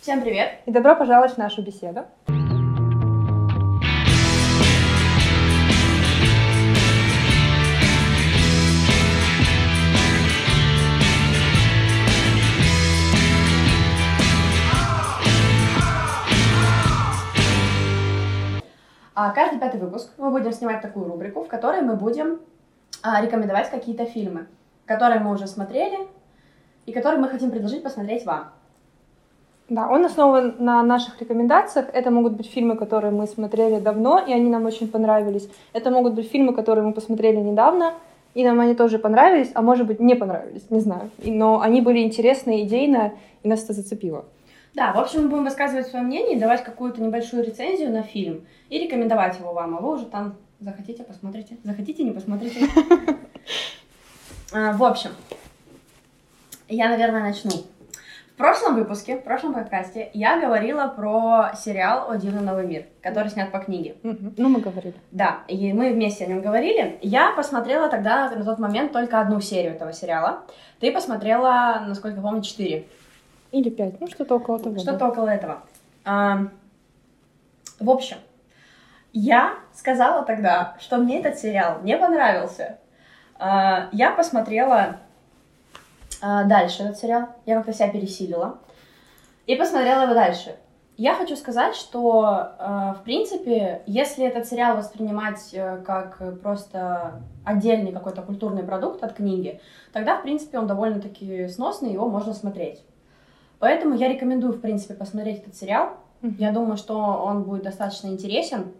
Всем привет! И добро пожаловать в нашу беседу. А, Каждый пятый выпуск мы будем снимать такую рубрику, в которой мы будем а, рекомендовать какие-то фильмы, которые мы уже смотрели и которые мы хотим предложить посмотреть вам. Да, он основан на наших рекомендациях. Это могут быть фильмы, которые мы смотрели давно, и они нам очень понравились. Это могут быть фильмы, которые мы посмотрели недавно, и нам они тоже понравились, а может быть не понравились, не знаю. Но они были интересны идейно, и нас это зацепило. Да, в общем, мы будем высказывать свое мнение, давать какую-то небольшую рецензию на фильм и рекомендовать его вам, а вы уже там захотите, посмотрите. Захотите, не посмотрите. А, В общем, я, наверное, начну. В прошлом выпуске, в прошлом подкасте я говорила про сериал «О дивный новый мир», который снят по книге. Ну, мы говорили. Да, и мы вместе о нем говорили. Я посмотрела тогда на тот момент только одну серию этого сериала. Ты посмотрела, насколько я помню, четыре. Или пять, ну что-то около того. да. Что-то около этого. А, в общем, я сказала тогда, что мне этот сериал не понравился. А, я посмотрела а, дальше этот сериал. Я как-то себя пересилила. И посмотрела его дальше. Я хочу сказать, что, э, в принципе, если этот сериал воспринимать э, как просто отдельный какой-то культурный продукт от книги, тогда, в принципе, он довольно-таки сносный, его можно смотреть. Поэтому я рекомендую, в принципе, посмотреть этот сериал. Я думаю, что он будет достаточно интересен.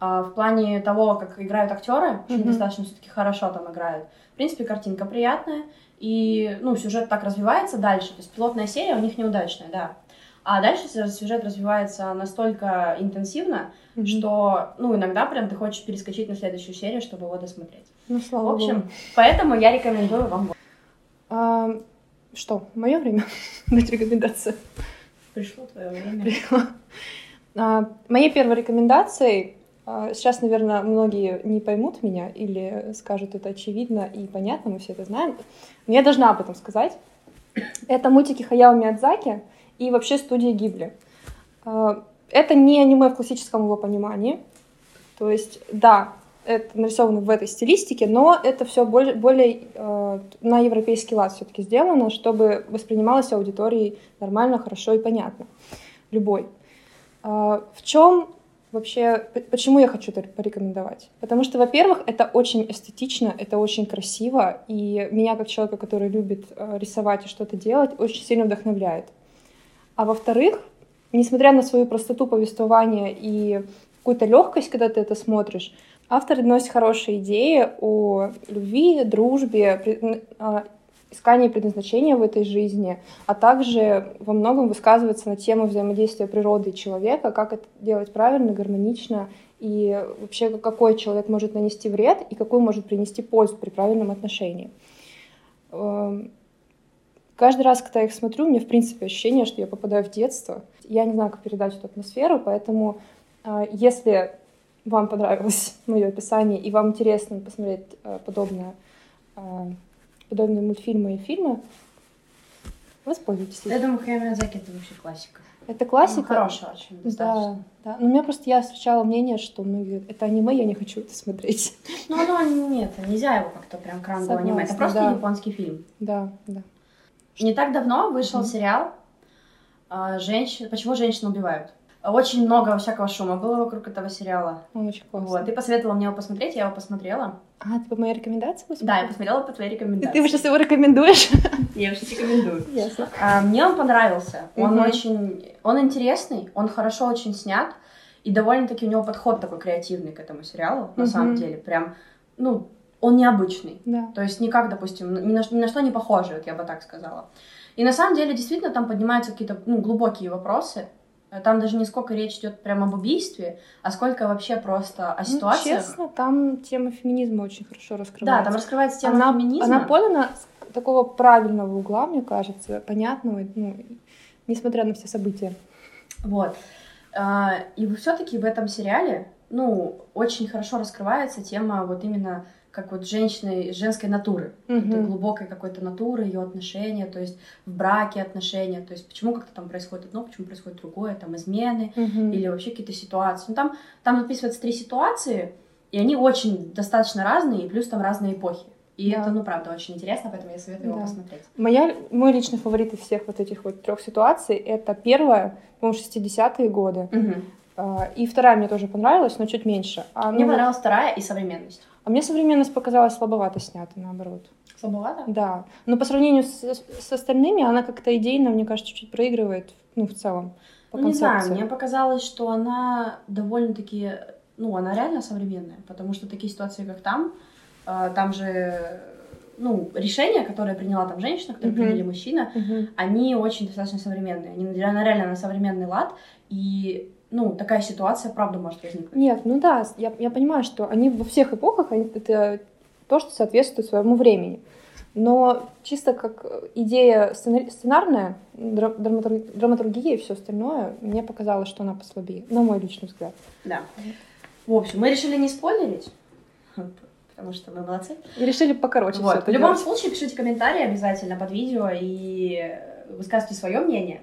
А, В плане того, как играют актеры, очень Мгм. достаточно все-таки хорошо там играют. В принципе, картинка приятная. И, ну, сюжет так развивается дальше. То есть пилотная серия у них неудачная, да. А дальше сю- сюжет развивается настолько интенсивно, Мгм. что, ну, иногда прям ты хочешь перескочить на следующую серию, чтобы его досмотреть. Ну, В слава общем, богу. поэтому я рекомендую вам. А, что, мое время дать рекомендацию? Пришло твое время. Пришло. А, Моей первой рекомендацией, сейчас, наверное, многие не поймут меня или скажут это очевидно и понятно, мы все это знаем, но я должна об этом сказать. Это мультики Хаяо Миядзаки и вообще студия Гибли. А, Это не аниме в классическом его понимании. То есть, да, это нарисовано в этой стилистике, но это все более, более э, на европейский лад все-таки сделано, чтобы воспринималось аудиторией нормально, хорошо и понятно. Любой. А, В чем вообще, почему я хочу это порекомендовать? Потому что, во-первых, это очень эстетично, это очень красиво, и меня, как человека, который любит э, рисовать и что-то делать, очень сильно вдохновляет. А во-вторых, несмотря на свою простоту повествования и какую-то легкость, когда ты это смотришь, автор доносит хорошие идеи о любви, дружбе, а, искании предназначения в этой жизни, а также во многом высказывается на тему взаимодействия природы и человека, как это делать правильно, гармонично, и вообще какой человек может нанести вред и какой может принести пользу при правильном отношении. Эм, Каждый раз, когда я их смотрю, у меня, в принципе, ощущение, что я попадаю в детство. Я не знаю, как передать эту атмосферу, поэтому э, если вам понравилось мое описание и вам интересно посмотреть э, подобное, э, подобные мультфильмы и фильмы, воспользуйтесь. Я думаю, Хаяо Миядзаки это вообще классика. Это классика. Ну, хорошая очень, Да, достаточно. да. Но у меня просто я встречала мнение, что многие это аниме, я не хочу это смотреть. Ну, оно нет, нельзя его как-то прям к рангу аниме. Это просто да. японский фильм. Да, да. Не так давно вышел Мгм. сериал а, женщин... «Почему женщины убивают». Очень много всякого шума было вокруг этого сериала. Он очень классный. Вот. Ты посоветовала мне его посмотреть, я его посмотрела. А, ты по моей рекомендации Да, я посмотрела? посмотрела по твоей рекомендации. ты сейчас его рекомендуешь? Я его сейчас рекомендую. Ясно. А, Мне он понравился. Он Мгм. очень... Он интересный, он хорошо очень снят. И довольно-таки у него подход такой креативный к этому сериалу, на Мгм. самом деле. Прям, ну, он необычный. Да. То есть никак, допустим, ни на, ни на что не похожий, вот я бы так сказала. И на самом деле, действительно, там поднимаются какие-то ну, глубокие вопросы. Там даже не сколько речь идет прямо об убийстве, а сколько вообще просто о Ну, ситуациях. честно, там тема феминизма очень хорошо да, раскрывается. там раскрывается тема она, феминизма. она подана с такого правильного угла, мне кажется, понятного, ну, несмотря на все события. Вот. А, И все-таки в этом сериале, ну, очень хорошо раскрывается тема вот именно как вот женщины, женской натуры, этой глубокой какой-то натуры, ее отношения, то есть в браке отношения, то есть почему как-то там происходит одно, почему происходит другое, там измены Мгм. или вообще какие-то ситуации. Ну, там, там описываются три ситуации, и они очень достаточно разные, и плюс там разные эпохи. И Да. это, ну, правда, очень интересно, поэтому я советую его Да. посмотреть. Моя, мой личный фаворит из всех вот этих вот трех ситуаций это первая, по-моему, 60-е годы. А, И вторая мне тоже понравилась, но чуть меньше. А Мне ну, понравилась вторая и современность. А мне современность показалась слабовато снята, наоборот. Слабовато? Да. Но по сравнению с, с остальными, она как-то идейно, мне кажется, чуть проигрывает, ну, в целом, по Ну, не знаю, концепции. мне показалось, что она довольно-таки, ну, она реально современная, потому что такие ситуации, как там, э, там же, ну, решения, которые приняла там женщина, которые Мгм. приняли мужчина, Мгм. они очень достаточно современные, они реально на современный лад, и, ну, такая ситуация, правда, может возникнуть. Нет, ну да, я, я понимаю, что они во всех эпохах, они, это то, что соответствует своему времени. Но чисто как идея сцена- сценарная, дра- драматур- драматургия и все остальное, мне показалось, что она послабее, на мой личный взгляд. Да. В общем, мы решили не спойлерить, потому что мы молодцы. И решили покороче Вот. все В любом случае, пишите комментарии обязательно под видео и высказывайте свое мнение.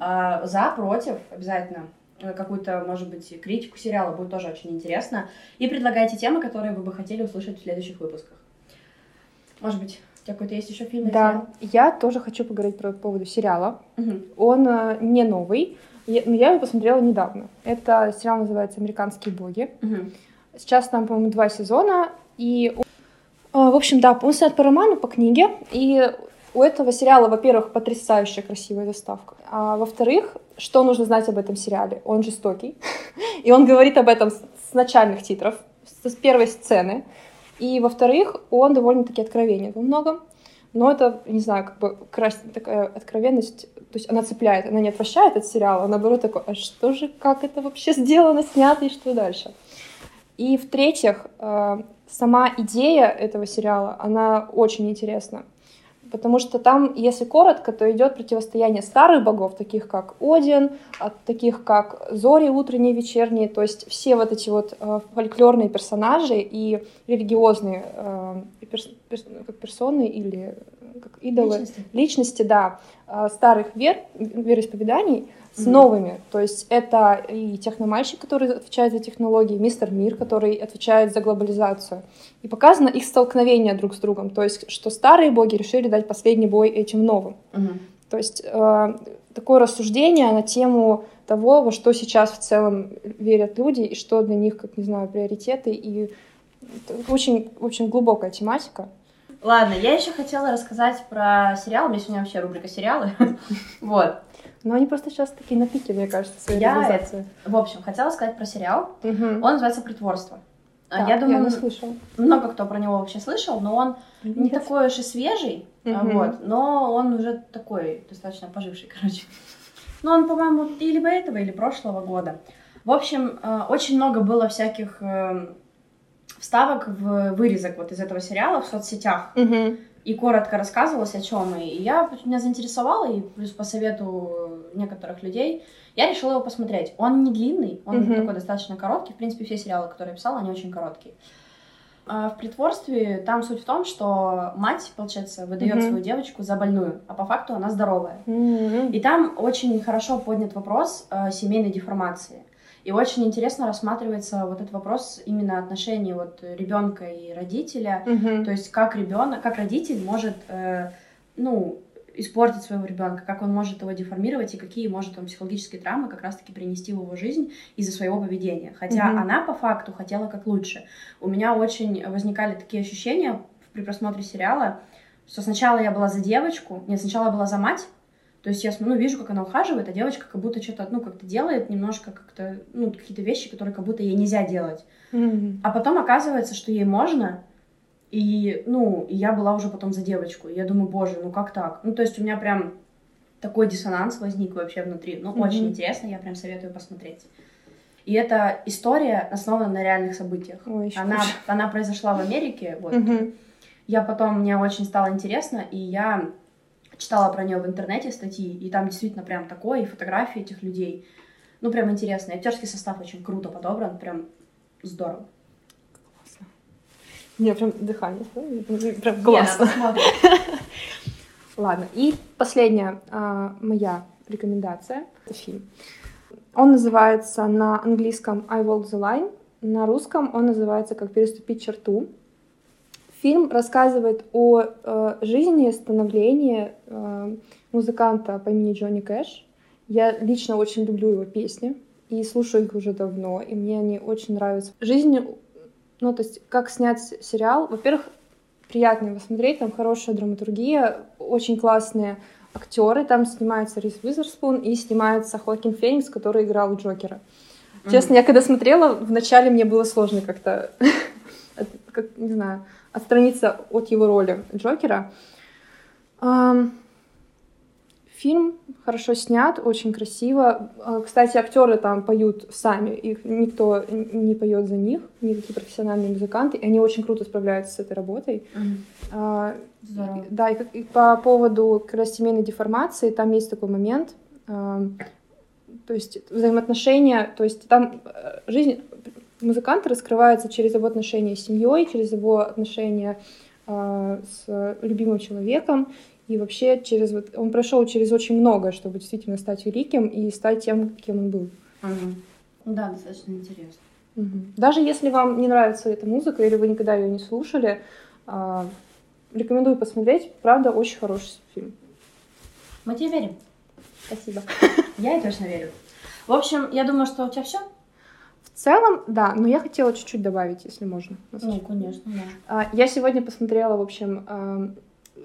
А, за, против, обязательно какую-то, может быть, критику сериала будет тоже очень интересно. И предлагайте темы, которые вы бы хотели услышать в следующих выпусках. Может быть, у тебя какой-то есть еще фильм? Да, я тоже хочу поговорить про по поводу сериала. сериал? Мгм. Он э, не новый, я- но я его посмотрела недавно. Это сериал называется «Американские боги». Мгм. Сейчас там, по-моему, два сезона. И, э, в общем, да, он снят по роману, по книге. И у этого сериала, во-первых, потрясающая красивая заставка. А во-вторых, что нужно знать об этом сериале? Он жестокий. И он говорит об этом с начальных титров, с с первой сцены. И, во-вторых, он довольно-таки откровенен во многом. Но это, не знаю, как бы крас- такая откровенность, то есть она цепляет, она не отвращает от сериала, а наоборот такой, а что же, как это вообще сделано, снято и что дальше? И в-третьих, э, сама идея этого сериала, она очень интересна. Потому что там, если коротко, то идет противостояние старых богов, таких как Один, от таких как Зори утренние, вечерние, то есть все вот эти вот э, фольклорные персонажи и религиозные э, перс- перс- персоны или как идолы, Личности. личности, да, э, старых вер, вероисповеданий с Мгм. новыми. То есть это и техномальщик, который отвечает за технологии, мистер Мир, который отвечает за глобализацию. И показано их столкновение друг с другом. То есть, что старые боги решили дать последний бой этим новым. Мгм. То есть э, такое рассуждение на тему того, во что сейчас в целом верят люди, и что для них, как не знаю, приоритеты. И это очень, очень глубокая тематика. Ладно, я еще хотела рассказать про сериал. У меня сегодня вообще рубрика сериалы. Вот. Но они просто сейчас такие на пике, мне кажется, своей Я. В общем, хотела сказать про сериал. Мгм. Он называется «Притворство». А Так, я думаю, не слышала. много кто про него вообще слышал, но он не Нет. такой уж и свежий, Мгм. вот, но он уже такой достаточно поживший, короче. Ну, он, по-моему, и либо этого, или прошлого года. В общем, э, очень много было всяких э, вставок в вырезок вот из этого сериала в соцсетях. Мгм. И коротко рассказывалось о чем. И я, меня заинтересовало, и плюс по совету некоторых людей, я решила его посмотреть. Он не длинный, он Мгм. такой достаточно короткий. В принципе, все сериалы, которые я писала, они очень короткие. А В притворстве там суть в том, что мать, получается, выдает Мгм. свою девочку за больную, а по факту она здоровая. Мгм. И там очень хорошо поднят вопрос э, семейной деформации. И очень интересно рассматривается вот этот вопрос именно отношений вот ребенка и родителя. Мгм. То есть как ребенок, как родитель может, э, ну, испортить своего ребенка, как он может его деформировать и какие может он психологические травмы как раз-таки принести в его жизнь из-за своего поведения. Хотя Мгм. она по факту хотела как лучше. У меня очень возникали такие ощущения при просмотре сериала, что сначала я была за девочку, нет, сначала я была за мать, то есть я смотрю, ну, вижу, как она ухаживает, а девочка как будто что-то, ну, как-то делает немножко как-то, ну, какие-то вещи, которые как будто ей нельзя делать. Мгм. А потом оказывается, что ей можно, и, ну, и я была уже потом за девочку. Я думаю, боже, ну как так? Ну, то есть у меня прям такой диссонанс возник вообще внутри. Ну, Мгм. очень интересно, я прям советую посмотреть. И эта история основана на реальных событиях. Ой, Она, хуже. она произошла в Америке, вот. Мгм. Я потом, мне очень стало интересно, и я читала про нее в интернете статьи, и там действительно прям такое, и фотографии этих людей. Ну, прям интересно. И Актерский состав очень круто подобран, прям здорово. Не, прям дыхание. Прям классно. Ладно, и последняя а, моя рекомендация — фильм. Он называется на английском «I Walk the Line», на русском он называется «Как переступить черту». Фильм рассказывает о э, жизни и становлении э, музыканта по имени Джонни Кэш. Я лично очень люблю его песни и слушаю их уже давно, и мне они очень нравятся. Жизнь, ну, то есть, как снять сериал, во-первых, приятно его смотреть, там хорошая драматургия, очень классные актеры, там снимается Рис Уизерспун и снимается Хоакин Феникс, который играл Джокера. Mm-hmm. Честно, я когда смотрела, вначале мне было сложно как-то, как, не знаю, отстраниться от его роли Джокера. Фильм хорошо снят, очень красиво. А, кстати, актеры там поют сами, их никто не поет за них, никакие профессиональные музыканты, и они очень круто справляются с этой работой. Mm-hmm. Здорово. Да, и, и по поводу как раз семейной деформации, там есть такой момент, то есть взаимоотношения, то есть там э, жизнь музыканта раскрывается через его отношения с семьей, через его отношения э, с любимым человеком, и вообще через вот он прошел через очень многое, чтобы действительно стать великим и стать тем, кем он был. Угу. Да, достаточно интересно. Угу. Даже если вам не нравится эта музыка или вы никогда ее не слушали, э, рекомендую посмотреть. Правда, очень хороший фильм. Мы тебе верим. Спасибо. Я и точно верю. В общем, я думаю, что у тебя все. В целом, да, но я хотела чуть-чуть добавить, если можно. Ну, конечно, да. А, я сегодня посмотрела, в общем, а,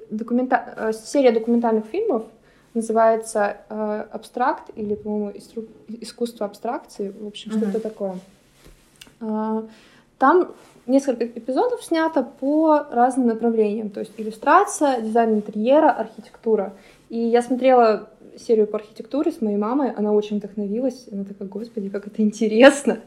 документа... А, серия документальных фильмов, называется «Абстракт» или, по-моему, «Искусство абстракции», в общем, что-то такое. Там несколько эпизодов снято по разным направлениям, то есть иллюстрация, дизайн интерьера, архитектура. И я смотрела серию по архитектуре с моей мамой, она очень вдохновилась, она такая, господи, как это интересно.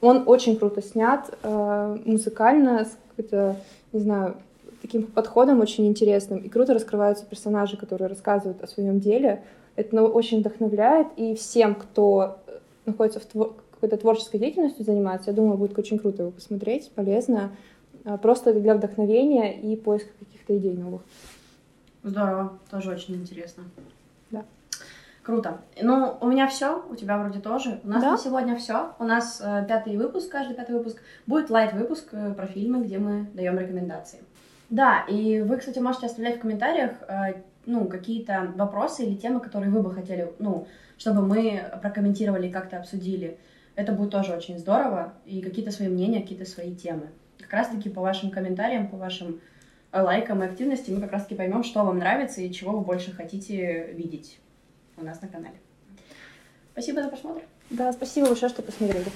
Он очень круто снят, э, музыкально, с какой-то, не знаю, таким подходом очень интересным. И круто раскрываются персонажи, которые рассказывают о своем деле. Это ну, очень вдохновляет, и всем, кто находится в твор какой-то творческой деятельностью занимается, я думаю, будет очень круто его посмотреть, полезно, э, просто для вдохновения и поиска каких-то идей новых. Здорово, тоже очень интересно. Да. Круто. Ну, у меня все, у тебя вроде тоже. У нас да? на сегодня все. У нас э, пятый выпуск, каждый пятый выпуск. Будет лайт-выпуск э, про фильмы, где мы даем рекомендации. Да, и вы, кстати, можете оставлять в комментариях, э, ну, какие-то вопросы или темы, которые вы бы хотели, ну, чтобы мы прокомментировали и как-то обсудили. Это будет тоже очень здорово. И какие-то свои мнения, какие-то свои темы. Как раз-таки по вашим комментариям, по вашим лайкам и активности мы как раз-таки поймем, что вам нравится и чего вы больше хотите видеть у нас на канале. Спасибо за просмотр. Да, спасибо большое, что посмотрели.